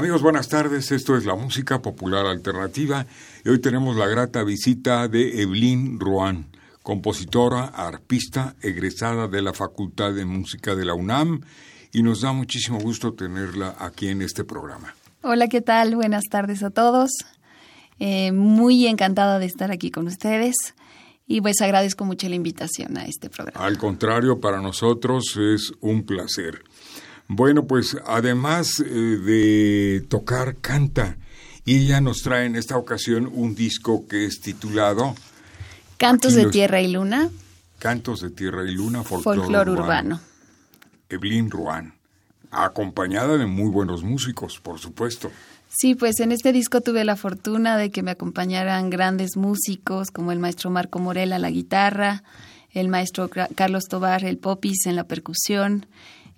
Amigos, buenas tardes. Esto es la música popular alternativa y hoy tenemos la grata visita de Evelyn Ruan, compositora, arpista, egresada de la Facultad de Música de la UNAM y nos da muchísimo gusto tenerla aquí en este programa. Hola, ¿qué tal? Buenas tardes a todos. Eh, muy encantada de estar aquí con ustedes y pues agradezco mucho la invitación a este programa. Al contrario, para nosotros es un placer. Bueno, pues además eh, de tocar, canta. Y ella nos trae en esta ocasión un disco que es titulado Cantos de Tierra y Luna. Cantos de Tierra y Luna, folclore, urbano. Evelyn Ruan, acompañada de muy buenos músicos, por supuesto. Sí, pues en este disco tuve la fortuna de que me acompañaran grandes músicos como el maestro Marco Morel a la guitarra, el maestro Carlos Tobar, el popis en la percusión,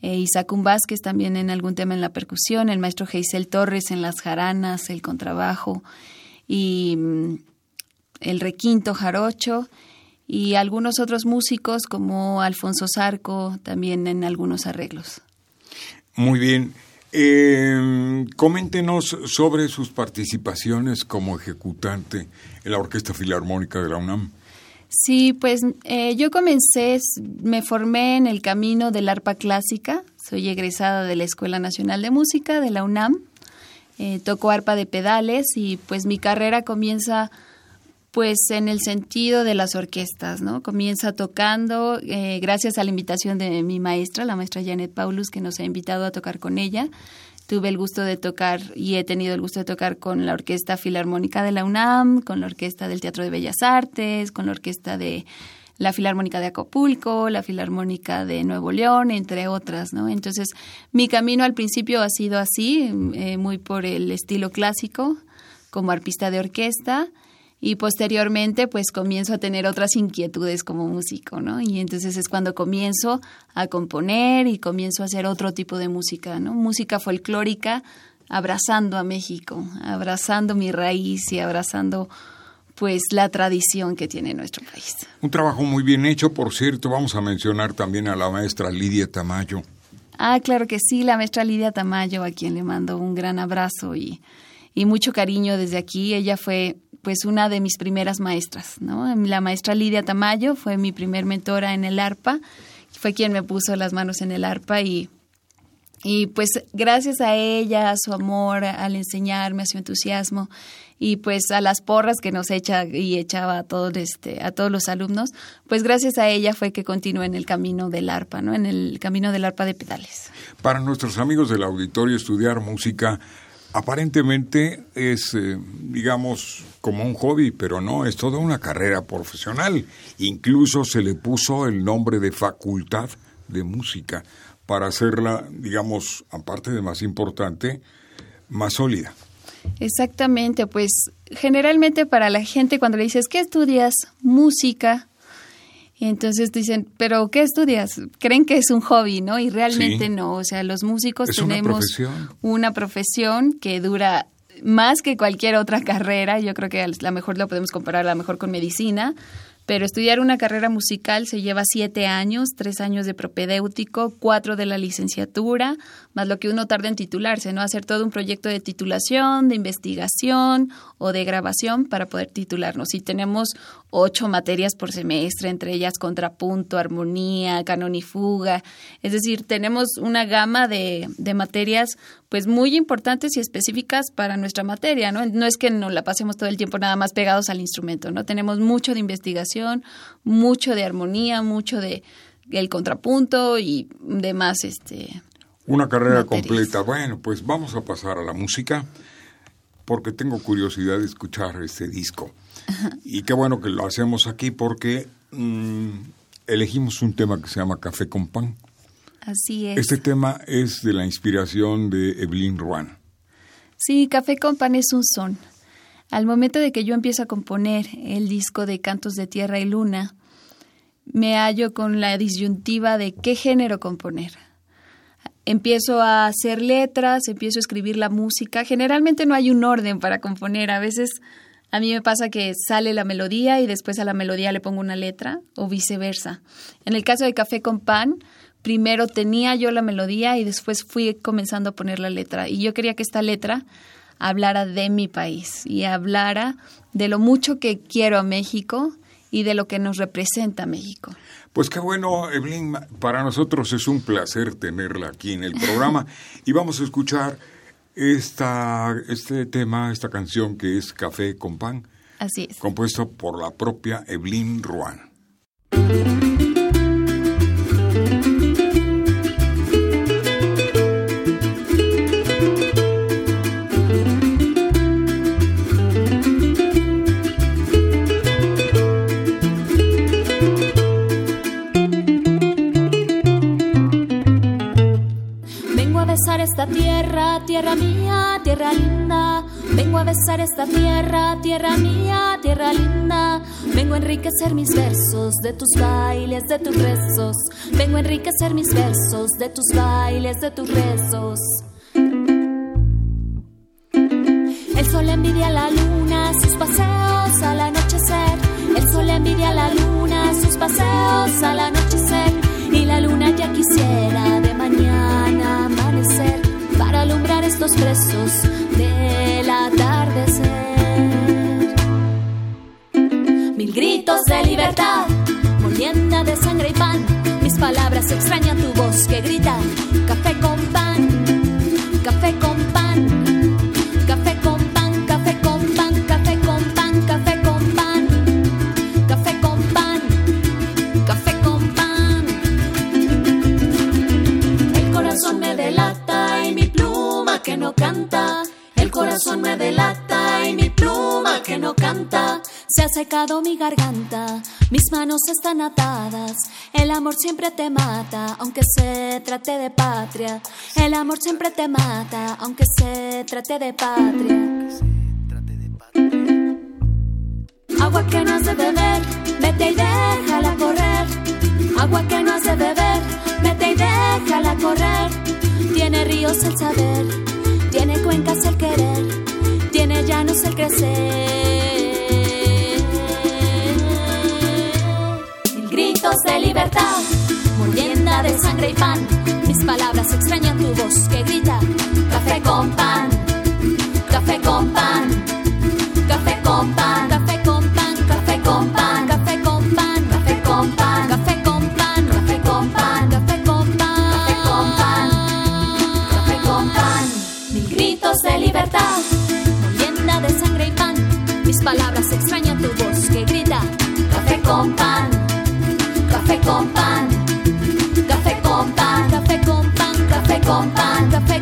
eh, Vázquez también en algún tema en la percusión, el maestro Geisel Torres en las jaranas, el contrabajo y mm, el requinto jarocho y algunos otros músicos como Alfonso Zarco también en algunos arreglos. Muy bien. Eh, coméntenos sobre sus participaciones como ejecutante en la Orquesta Filarmónica de la UNAM. Sí, pues eh, yo comencé, me formé en el camino del arpa clásica, soy egresada de la Escuela Nacional de Música de la UNAM, eh, toco arpa de pedales y pues mi carrera comienza pues en el sentido de las orquestas, ¿no? Comienza tocando, eh, gracias a la invitación de mi maestra, la maestra Janet Paulus, que nos ha invitado a tocar con ella tuve el gusto de tocar y he tenido el gusto de tocar con la Orquesta Filarmónica de la UNAM, con la Orquesta del Teatro de Bellas Artes, con la Orquesta de la Filarmónica de Acapulco, la Filarmónica de Nuevo León, entre otras, ¿no? Entonces, mi camino al principio ha sido así, eh, muy por el estilo clásico, como arpista de orquesta, y posteriormente pues comienzo a tener otras inquietudes como músico, ¿no? Y entonces es cuando comienzo a componer y comienzo a hacer otro tipo de música, ¿no? Música folclórica abrazando a México, abrazando mi raíz y abrazando pues la tradición que tiene nuestro país. Un trabajo muy bien hecho, por cierto, vamos a mencionar también a la maestra Lidia Tamayo. Ah, claro que sí, la maestra Lidia Tamayo, a quien le mando un gran abrazo y, y mucho cariño desde aquí. Ella fue pues una de mis primeras maestras, ¿no? La maestra Lidia Tamayo fue mi primer mentora en el arpa, fue quien me puso las manos en el arpa y, y pues gracias a ella, a su amor, al enseñarme, a su entusiasmo y pues a las porras que nos echa y echaba a todos este a todos los alumnos, pues gracias a ella fue que continué en el camino del arpa, ¿no? En el camino del arpa de pedales. Para nuestros amigos del auditorio estudiar música aparentemente es, eh, digamos, como un hobby, pero no, es toda una carrera profesional. Incluso se le puso el nombre de facultad de música para hacerla, digamos, aparte de más importante, más sólida. Exactamente, pues generalmente para la gente cuando le dices, ¿qué estudias? Música, entonces dicen, ¿pero qué estudias? Creen que es un hobby, ¿no? Y realmente no. O sea, los músicos tenemos una profesión? que dura más que cualquier otra carrera. Yo creo que a lo mejor lo podemos comparar a lo mejor con medicina pero estudiar una carrera musical se lleva siete años, tres años de propedéutico, cuatro de la licenciatura, más lo que uno tarda en titularse, ¿no? Hacer todo un proyecto de titulación, de investigación o de grabación para poder titularnos. Y tenemos ocho materias por semestre, entre ellas contrapunto, armonía, canon y fuga. Es decir, tenemos una gama de, de materias pues muy importantes y específicas para nuestra materia, ¿no? No es que nos la pasemos todo el tiempo nada más pegados al instrumento, ¿no? Tenemos mucho de investigación, mucho de armonía, mucho de el contrapunto y demás este Una carrera completa. Bueno, pues vamos a pasar a la música porque tengo curiosidad de escuchar este disco. Y qué bueno que lo hacemos aquí porque mm, elegimos un tema que se llama Café con Pan. Así es. Este tema es de la inspiración de Evelyn Ruan. Sí, Café con Pan es un son. Al momento de que yo empiezo a componer el disco de Cantos de Tierra y Luna, me hallo con la disyuntiva de qué género componer. Empiezo a hacer letras, empiezo a escribir la música. Generalmente no hay un orden para componer. A veces a mí me pasa que sale la melodía y después a la melodía le pongo una letra o viceversa. En el caso de Café con Pan, primero tenía yo la melodía y después fui comenzando a poner la letra. Y yo quería que esta letra hablara de mi país y hablara de lo mucho que quiero a México y de lo que nos representa México. Pues qué bueno, Evelyn, para nosotros es un placer tenerla aquí en el programa y vamos a escuchar esta, este tema, esta canción que es Café con Pan. Así es. Compuesto por la propia Evelyn Ruan. Esta tierra, tierra mía, tierra linda. Vengo a besar esta tierra, tierra mía, tierra linda. Vengo a enriquecer mis versos de tus bailes, de tus rezos. Vengo a enriquecer mis versos de tus bailes, de tus rezos. El sol envidia a la luna, sus paseos al anochecer. El sol envidia a la luna, sus paseos al anochecer. Y la luna ya quisiera presos del atardecer. Mil gritos de libertad, molienda de sangre y pan. Mis palabras extrañan tu voz que grita: café con mis manos están atadas. El amor siempre te mata, aunque se trate de patria. El amor siempre te mata, aunque se trate de patria. Agua que no has de beber, vete y déjala correr. Agua que no has de beber, vete y déjala correr. Tiene ríos el saber tiene cuencas el querer, tiene llanos el crecer. De libertad, molienda de sangre y pan. Mis palabras extrañan tu voz que con pan, café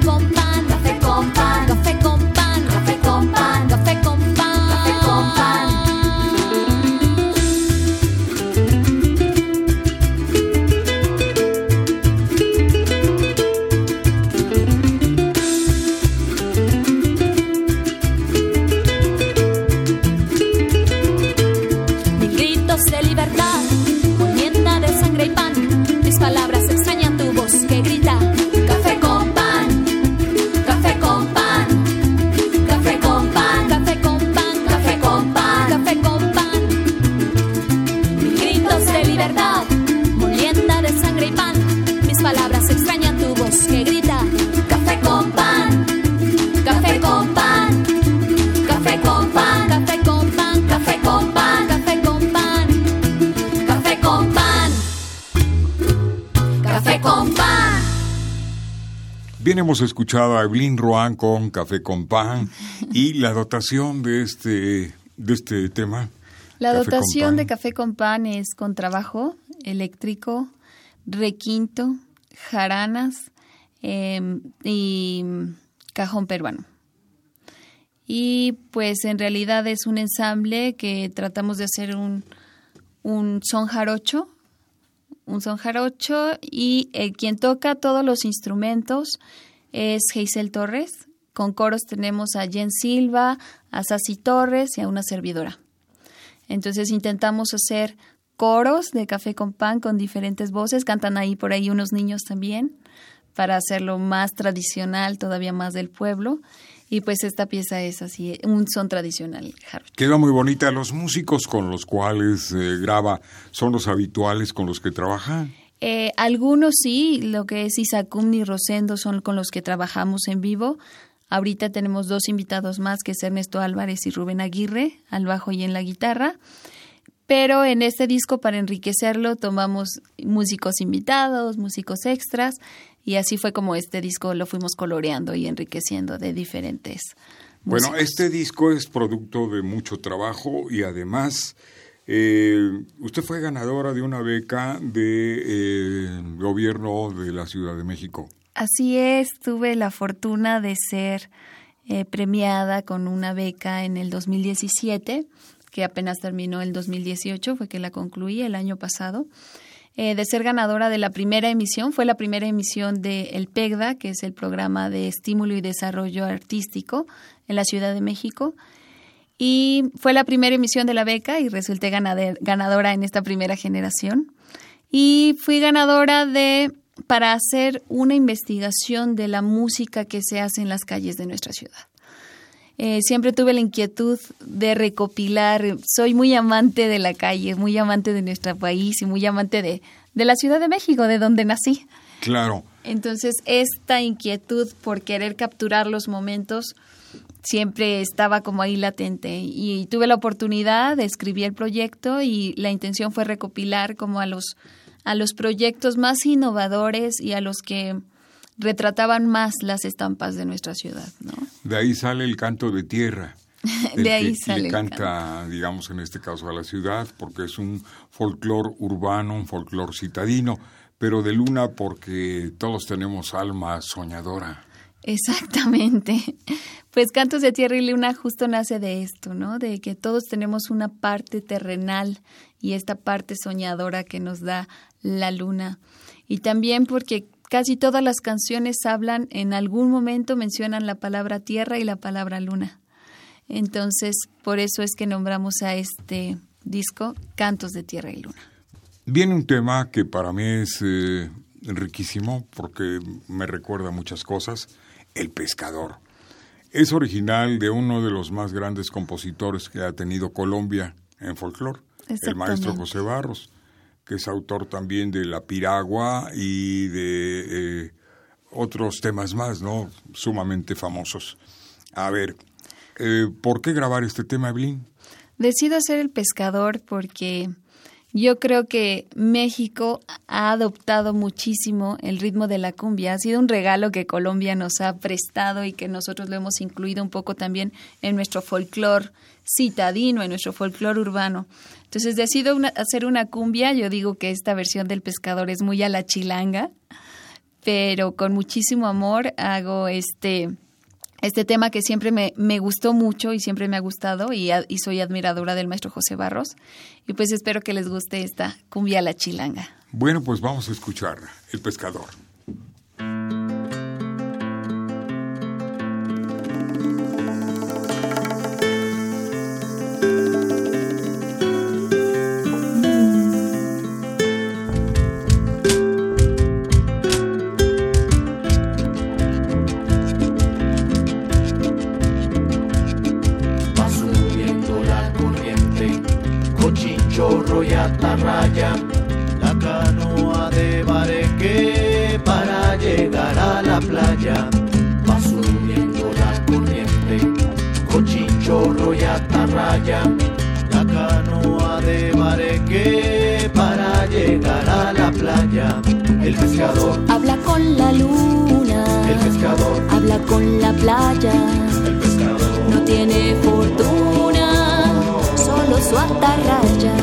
Hemos escuchado a Evelyn Roan con Café con Pan y la dotación de este, de este tema. La dotación de Café con Pan es con trabajo eléctrico, requinto, jaranas, em, y cajón peruano. Y pues en realidad es un ensamble que tratamos de hacer un, un son jarocho, un son jarocho y el quien toca todos los instrumentos es Geisel Torres. Con coros tenemos a Jen Silva, a Sassy Torres y a una servidora. Entonces intentamos hacer coros de café con pan con diferentes voces, cantan ahí por ahí unos niños también para hacerlo más tradicional, todavía más del pueblo. Y pues esta pieza es así, un son tradicional. Queda muy bonita. Los músicos con los cuales eh, graba son los habituales con los que trabaja. Eh, algunos sí, lo que es Isacum y Rosendo son con los que trabajamos en vivo. Ahorita tenemos dos invitados más, que es Ernesto Álvarez y Rubén Aguirre, al bajo y en la guitarra. Pero en este disco, para enriquecerlo, tomamos músicos invitados, músicos extras, y así fue como este disco lo fuimos coloreando y enriqueciendo de diferentes. Bueno, este disco es producto de mucho trabajo y además eh, usted fue ganadora de una beca de, eh, gobierno de la Ciudad de México. Así es, tuve la fortuna de ser eh, premiada con una beca en el 2017, que apenas terminó el 2018, fue que la concluí el año pasado. Eh, de ser ganadora de la primera emisión. Fue la primera emisión de El PEGDA, que es el programa de estímulo y desarrollo artístico en la Ciudad de México. Y fue la primera emisión de la beca y resulté ganadora en esta primera generación. Y fui ganadora de para hacer una investigación de la música que se hace en las calles de nuestra ciudad. Eh, siempre tuve la inquietud de recopilar, soy muy amante de la calle, muy amante de nuestro país y muy amante de, de la Ciudad de México, de donde nací. Claro. Entonces, esta inquietud por querer capturar los momentos siempre estaba como ahí latente y tuve la oportunidad de escribir el proyecto y la intención fue recopilar como a los a los proyectos más innovadores y a los que retrataban más las estampas de nuestra ciudad, ¿no? De ahí sale el canto de tierra. de ahí sale. Le canta, digamos, en este caso a la ciudad, porque es un folclor urbano, un folclor citadino, pero de luna porque todos tenemos alma soñadora. Exactamente. Pues Cantos de Tierra y Luna justo nace de esto, ¿no? De que todos tenemos una parte terrenal y esta parte soñadora que nos da la luna. Y también porque Casi todas las canciones hablan, en algún momento mencionan la palabra tierra y la palabra luna. Entonces, por eso es que nombramos a este disco Cantos de Tierra y Luna. Viene un tema que para mí es eh, riquísimo porque me recuerda muchas cosas, El pescador. Es original de uno de los más grandes compositores que ha tenido Colombia en folclore, el maestro José Barros que es autor también de La Piragua y de eh, otros temas más, ¿no? Sumamente famosos. A ver, eh, ¿por qué grabar este tema, Evelyn? Decido ser el pescador porque yo creo que México ha adoptado muchísimo el ritmo de la cumbia. Ha sido un regalo que Colombia nos ha prestado y que nosotros lo hemos incluido un poco también en nuestro folclore citadino, en nuestro folclore urbano. Entonces decido hacer una cumbia. Yo digo que esta versión del pescador es muy a la chilanga, pero con muchísimo amor hago este, este tema que siempre me, me gustó mucho y siempre me ha gustado y, y, soy admiradora del maestro José Barros. Y pues espero que les guste esta cumbia la chilanga. Bueno, pues vamos a escuchar El pescador. Playa. El pescador no tiene fortuna, solo su atarraya.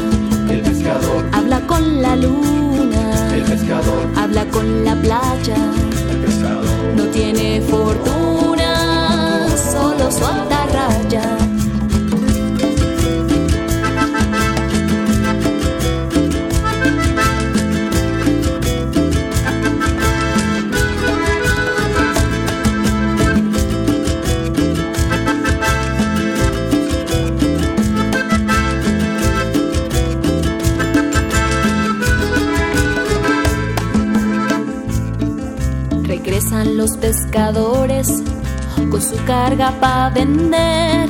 Habla con la luna, el pescador. Habla con la playa, el pescador. No tiene fortuna, solo su atarraya. Los pescadores con su carga para vender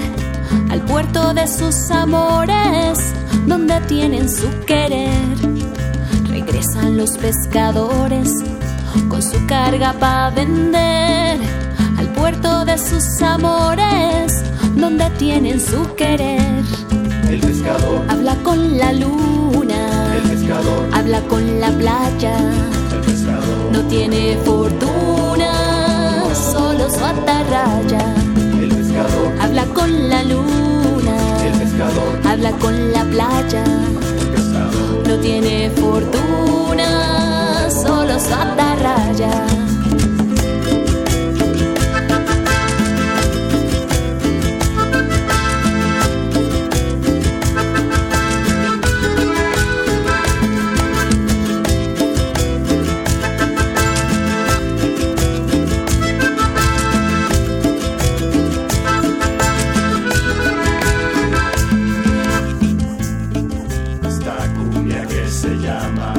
al puerto de sus amores, donde tienen su querer. Regresan los pescadores con su carga para vender al puerto de sus amores, donde tienen su querer. El pescador, Habla con la luna, el pescador, habla con la playa. el pescador, No tiene fortuna, atarraya. el pescador, Habla con la luna, el pescador, habla con la playa. el pescador. No tiene fortuna, solo su atarraya. Se llama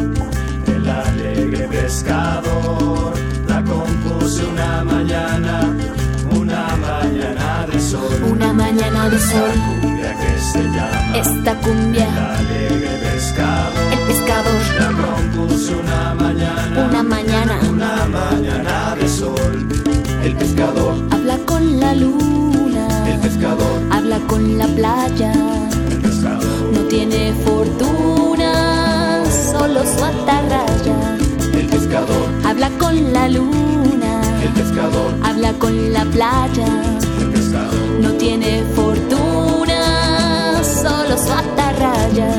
El alegre pescador. La compuse una mañana, una mañana de sol. Una mañana de sol, Cumbia que se llama esta cumbia, El alegre pescador. El pescador. La compuse una mañana, Una mañana. una mañana de sol. El pescador, habla con la luna, el pescador, habla con la playa. el pescador, No tiene fortuna, solo su atarraya. el pescador, Habla con la luna, el pescador, habla con la playa. el pescador. No tiene fortuna, solo su atarraya.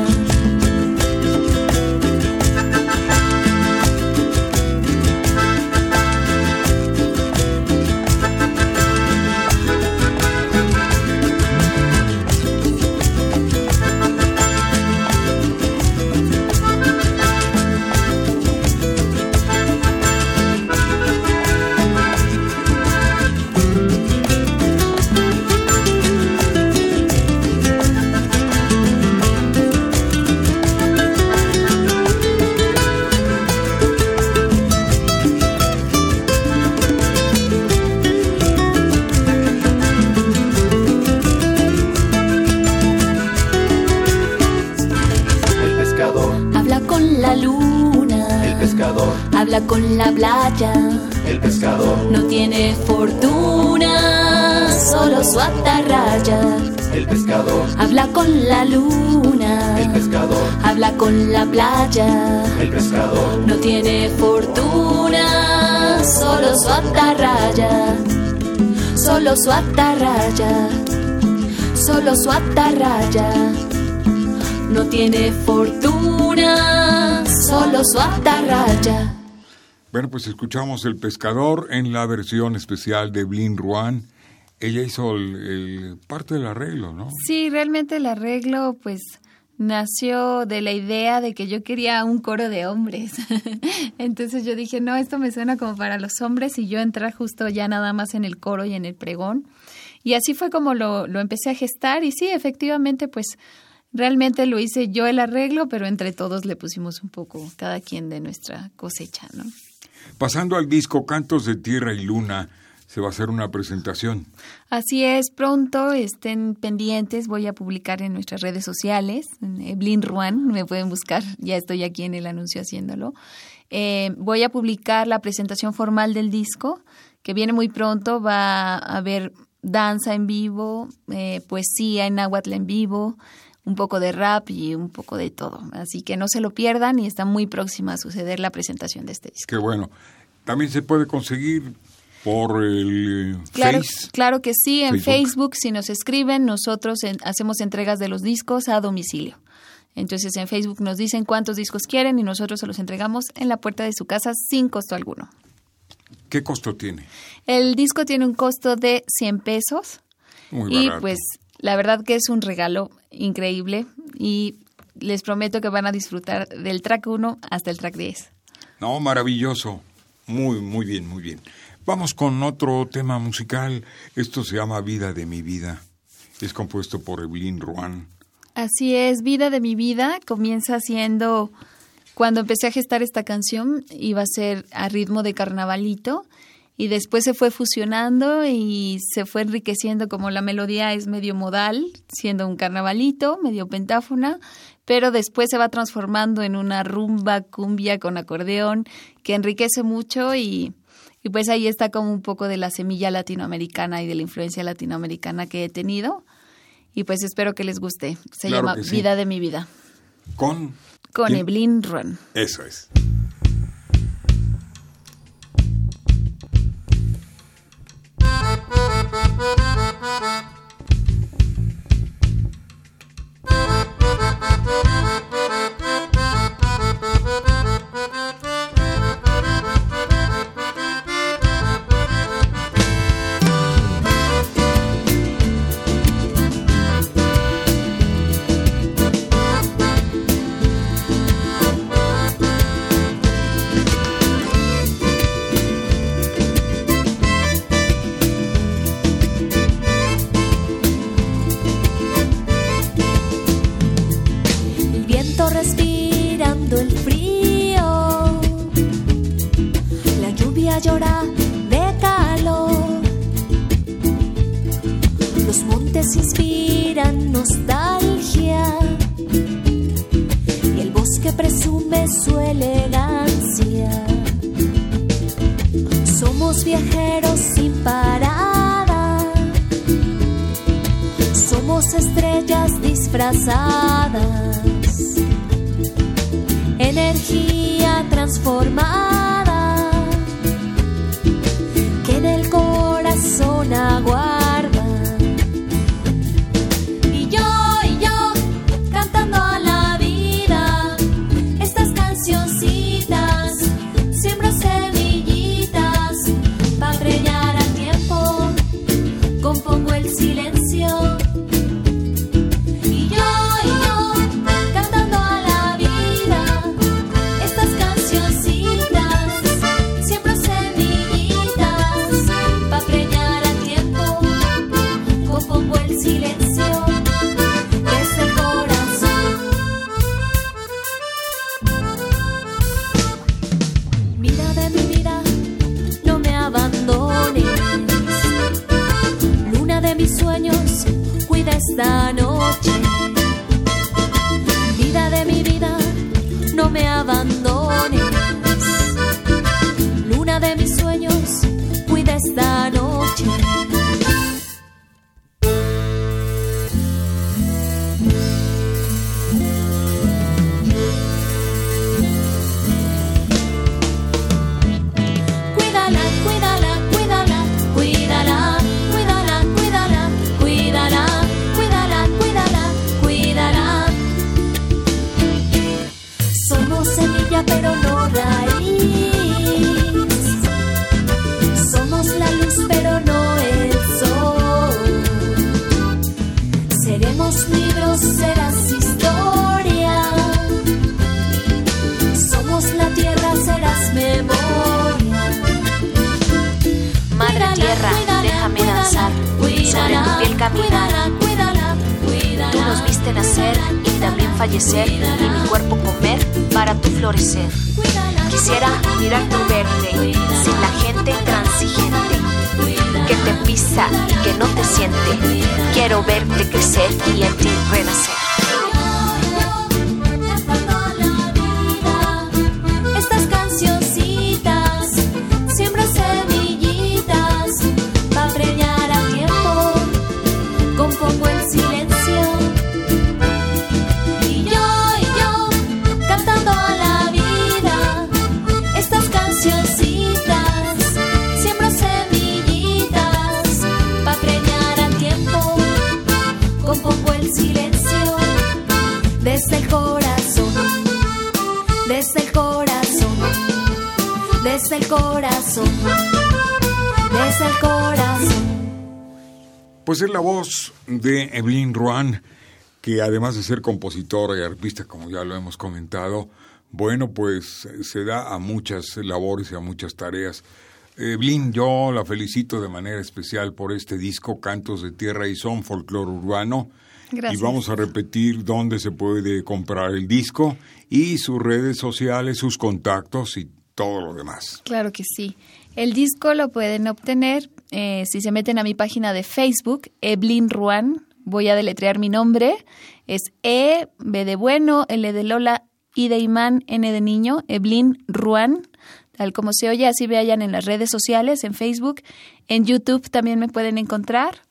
Solo su atarraya. Solo su atarraya. No tiene fortuna, solo su atarraya. Bueno, pues escuchamos El Pescador en la versión especial de Blin Ruan. Ella hizo el, el- parte del arreglo, ¿no? Sí, realmente el arreglo pues nació de la idea de que yo quería un coro de hombres. Entonces yo dije, no, esto me suena como para los hombres y yo entrar justo ya nada más en el coro y en el pregón. Y así fue como lo, lo empecé a gestar y sí, efectivamente pues realmente lo hice yo el arreglo, pero entre todos le pusimos un poco cada quien de nuestra cosecha, ¿no? Pasando al disco Cantos de Tierra y Luna, se va a hacer una presentación. Así es, pronto estén pendientes, voy a publicar en nuestras redes sociales, en Eblin Ruan, me pueden buscar, ya estoy aquí en el anuncio haciéndolo. Eh, voy a publicar la presentación formal del disco, que viene muy pronto, va a haber danza en vivo, eh, poesía en náhuatl en vivo, un poco de rap y un poco de todo. Así que no se lo pierdan y está muy próxima a suceder la presentación de este disco. Qué bueno. También se puede conseguir por el eh, Claro, Face. claro que sí, en Facebook. Facebook. si nos escriben, nosotros en- hacemos entregas de los discos a domicilio. Entonces en Facebook nos dicen cuántos discos quieren y nosotros se los entregamos en la puerta de su casa sin costo alguno. ¿Qué costo tiene? El disco tiene un costo de 100 pesos. Muy y barato. pues la verdad que es un regalo increíble y les prometo que van a disfrutar del track 1 hasta el track 10. No, maravilloso. Muy, muy bien, muy bien. Vamos con otro tema musical. Esto se llama Vida de mi vida. Es compuesto por Evelyn Ruan. Así es, Vida de mi vida comienza siendo, cuando empecé a gestar esta canción, iba a ser a ritmo de carnavalito y después se fue fusionando y se fue enriqueciendo como la melodía es medio modal, siendo un carnavalito, medio pentáfona, pero después se va transformando en una rumba cumbia con acordeón que enriquece mucho y, y pues ahí está como un poco de la semilla latinoamericana y de la influencia latinoamericana que he tenido. Y pues espero que les guste. Se Claro llama sí. Vida de mi vida. Con... Con. Evelyn Run. Eso es. Y mi cuerpo comer para tu florecer. Quisiera mirar tu verde, sin la gente intransigente, que te pisa y que no te siente. Quiero verte crecer y en ti renacer. Pues es la voz de Evelyn Ruan, que además de ser compositora y artista, como ya lo hemos comentado, bueno, pues se da a muchas labores y a muchas tareas. Evelyn, yo la felicito de manera especial por este disco, Cantos de Tierra y Son, Folclore Urbano. Gracias. Y vamos a repetir dónde se puede comprar el disco y sus redes sociales, sus contactos y todo lo demás. Claro que sí. El disco lo pueden obtener eh, si se meten a mi página de Facebook, Eblin Ruan. Voy a deletrear mi nombre. Es E, B de bueno, L de Lola, I de imán, N de niño, Eblin Ruan. Tal como se oye, así vayan en las redes sociales, en Facebook. En YouTube también me pueden encontrar.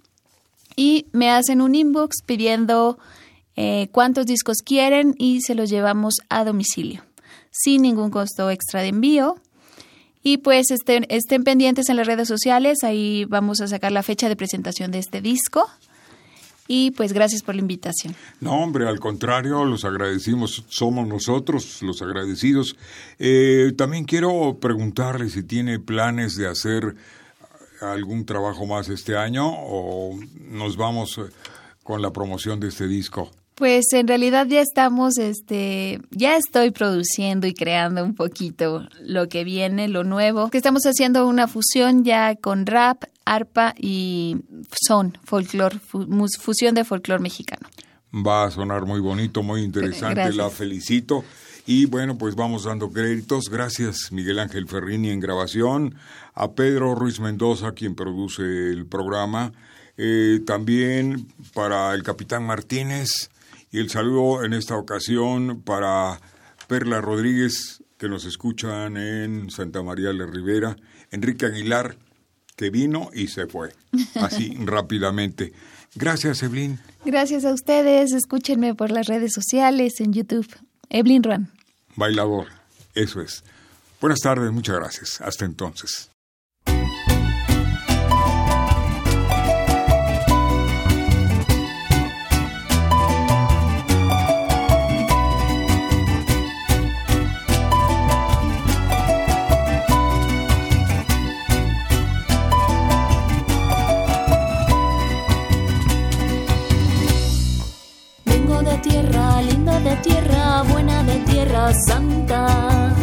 Y me hacen un inbox pidiendo eh, cuántos discos quieren y se los llevamos a domicilio, sin ningún costo extra de envío. Y pues estén, estén pendientes en las redes sociales, ahí vamos a sacar la fecha de presentación de este disco. Y pues gracias por la invitación. No, hombre, al contrario, los agradecimos, somos nosotros los agradecidos. Eh, también quiero preguntarle si tiene planes de hacer algún trabajo más este año o nos vamos eh, con la promoción de este disco. Pues en realidad ya estamos, este, ya estoy produciendo y creando un poquito lo que viene, lo nuevo. Que estamos haciendo una fusión ya con rap, arpa y son, mus- fusión de folclore mexicano. Va a sonar muy bonito, muy interesante, Gracias. la felicito. Y bueno, pues vamos dando créditos. Gracias Miguel Ángel Ferrini en grabación, a Pedro Ruiz Mendoza, quien produce el programa, eh, también para el capitán Martínez y el saludo en esta ocasión para Perla Rodríguez, que nos escuchan en Santa María de Rivera, Enrique Aguilar, que vino y se fue, así rápidamente. Gracias, Evelyn. Gracias a ustedes, escúchenme por las redes sociales, en YouTube. Evelyn Ruan. Bailador, eso es. Buenas tardes, muchas gracias. Hasta entonces. Santa.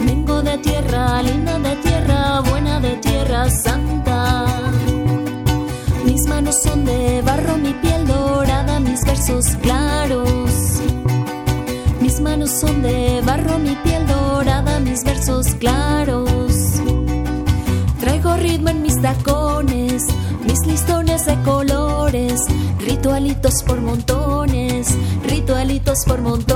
Vengo de tierra, linda de tierra, buena de tierra santa. Mis manos son de barro, mi piel dorada, mis versos claros. Mis manos son de barro, mi piel dorada, mis versos claros. Traigo ritmo en mis tacones, mis listones de colores, ritualitos por montones, ritualitos por montones.